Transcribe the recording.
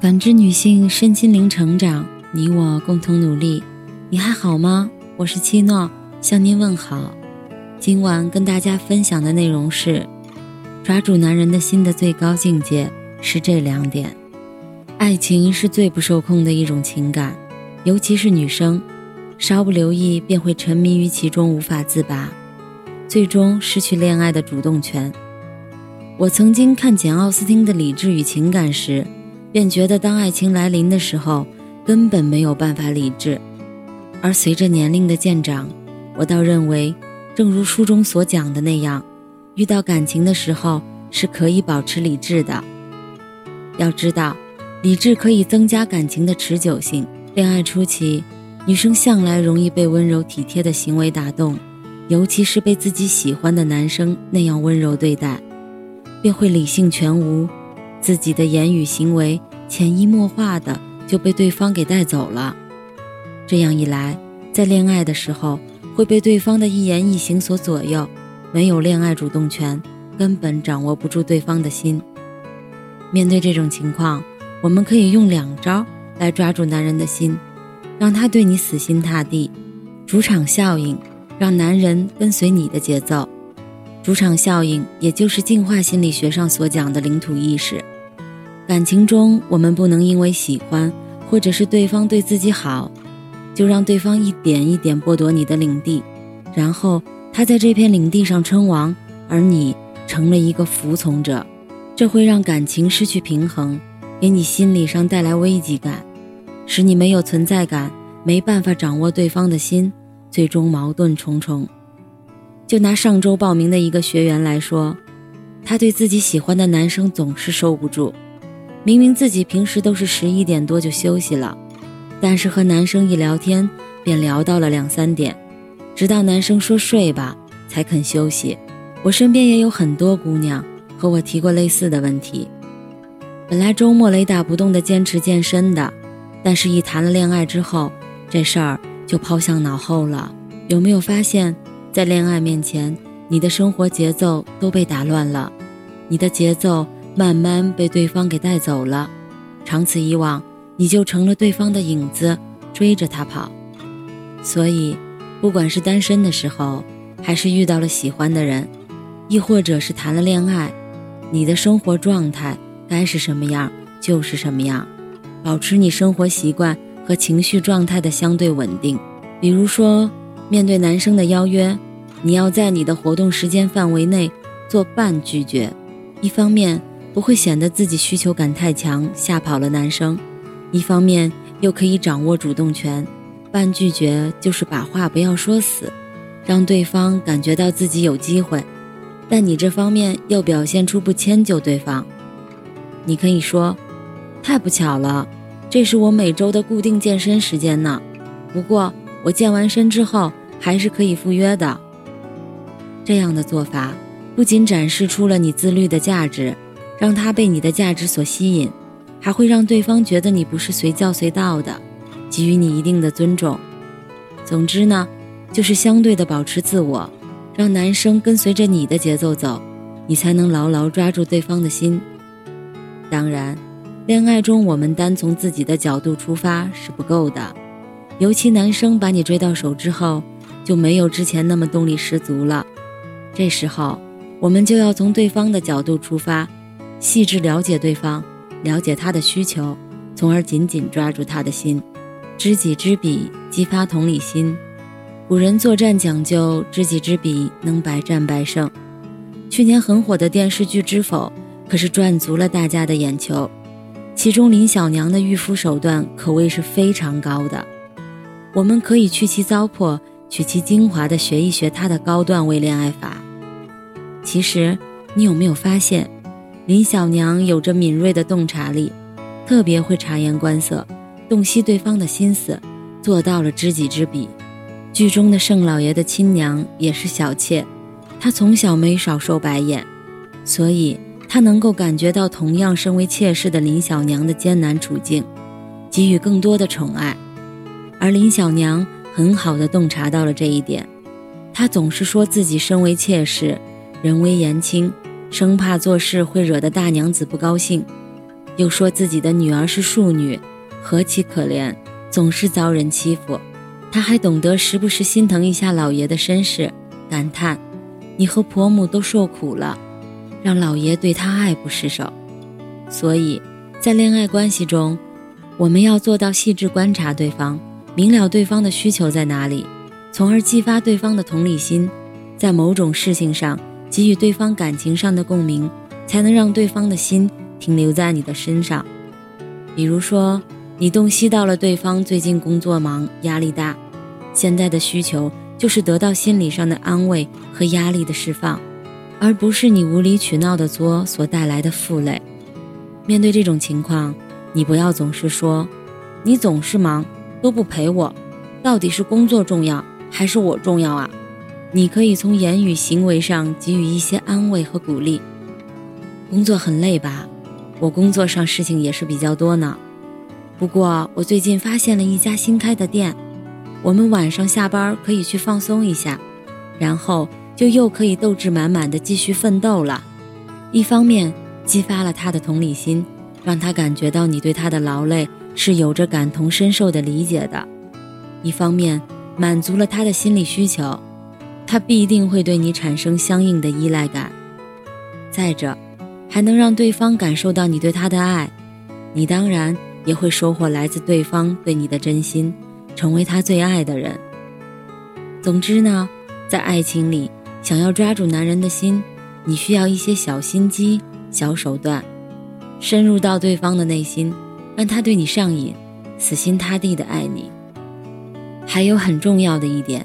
感知女性身心灵成长，你我共同努力。你还好吗？我是七诺，向您问好。今晚跟大家分享的内容是：抓住男人的心的最高境界是这两点。爱情是最不受控的一种情感，尤其是女生，稍不留意便会沉迷于其中无法自拔，最终失去恋爱的主动权。我曾经看简·奥斯汀的《理智与情感》时。便觉得，当爱情来临的时候，根本没有办法理智；而随着年龄的渐长，我倒认为，正如书中所讲的那样，遇到感情的时候是可以保持理智的。要知道，理智可以增加感情的持久性。恋爱初期，女生向来容易被温柔体贴的行为打动，尤其是被自己喜欢的男生那样温柔对待，便会理性全无。自己的言语行为潜移默化的就被对方给带走了，这样一来，在恋爱的时候会被对方的一言一行所左右，没有恋爱主动权，根本掌握不住对方的心。面对这种情况，我们可以用两招来抓住男人的心，让他对你死心塌地。主场效应，让男人跟随你的节奏。主场效应，也就是进化心理学上所讲的领土意识。感情中，我们不能因为喜欢，或者是对方对自己好，就让对方一点一点剥夺你的领地，然后他在这片领地上称王，而你成了一个服从者。这会让感情失去平衡，给你心理上带来危机感，使你没有存在感，没办法掌握对方的心，最终矛盾重重。就拿上周报名的一个学员来说，他对自己喜欢的男生总是收不住。明明自己平时都是十一点多就休息了，但是和男生一聊天便聊到了两三点，直到男生说睡吧才肯休息。我身边也有很多姑娘和我提过类似的问题。本来周末雷打不动的坚持健身的，但是一谈了恋爱之后，这事儿就抛向脑后了。有没有发现？在恋爱面前，你的生活节奏都被打乱了，你的节奏慢慢被对方给带走了，长此以往，你就成了对方的影子，追着他跑。所以，不管是单身的时候，还是遇到了喜欢的人，亦或者是谈了恋爱，你的生活状态该是什么样就是什么样，保持你生活习惯和情绪状态的相对稳定。比如说。面对男生的邀约，你要在你的活动时间范围内做半拒绝，一方面不会显得自己需求感太强，吓跑了男生；一方面又可以掌握主动权。半拒绝就是把话不要说死，让对方感觉到自己有机会，但你这方面又表现出不迁就对方。你可以说：“太不巧了，这是我每周的固定健身时间呢。不过我健完身之后。”还是可以赴约的。这样的做法不仅展示出了你自律的价值，让他被你的价值所吸引，还会让对方觉得你不是随叫随到的，给予你一定的尊重。总之呢，就是相对的保持自我，让男生跟随着你的节奏走，你才能牢牢抓住对方的心。当然，恋爱中我们单从自己的角度出发是不够的，尤其男生把你追到手之后。就没有之前那么动力十足了。这时候，我们就要从对方的角度出发，细致了解对方，了解他的需求，从而紧紧抓住他的心。知己知彼，激发同理心。古人作战讲究知己知彼，能百战百胜。去年很火的电视剧《知否》可是赚足了大家的眼球，其中林小娘的御夫手段可谓是非常高的。我们可以去其糟粕。取其精华的学一学他的高段位恋爱法。其实，你有没有发现，林小娘有着敏锐的洞察力，特别会察言观色，洞悉对方的心思，做到了知己知彼。剧中的盛老爷的亲娘也是小妾，她从小没少受白眼，所以她能够感觉到同样身为妾室的林小娘的艰难处境，给予更多的宠爱，而林小娘。很好的洞察到了这一点，她总是说自己身为妾室，人微言轻，生怕做事会惹得大娘子不高兴。又说自己的女儿是庶女，何其可怜，总是遭人欺负。他还懂得时不时心疼一下老爷的身世，感叹：“你和婆母都受苦了，让老爷对他爱不释手。”所以，在恋爱关系中，我们要做到细致观察对方，明了对方的需求在哪里，从而激发对方的同理心，在某种事情上给予对方感情上的共鸣，才能让对方的心停留在你的身上。比如说。你洞悉到了对方最近工作忙、压力大，现在的需求就是得到心理上的安慰和压力的释放，而不是你无理取闹的作所带来的负累。面对这种情况，你不要总是说“你总是忙，都不陪我”，到底是工作重要还是我重要啊？你可以从言语行为上给予一些安慰和鼓励。工作很累吧？我工作上事情也是比较多呢。不过，我最近发现了一家新开的店，我们晚上下班可以去放松一下，然后就又可以斗志满满的继续奋斗了。一方面激发了他的同理心，让他感觉到你对他的劳累是有着感同身受的理解的；一方面满足了他的心理需求，他必定会对你产生相应的依赖感。再者，还能让对方感受到你对他的爱，你当然。也会收获来自对方对你的真心，成为他最爱的人。总之呢，在爱情里，想要抓住男人的心，你需要一些小心机、小手段，深入到对方的内心，让他对你上瘾，死心塌地的爱你。还有很重要的一点，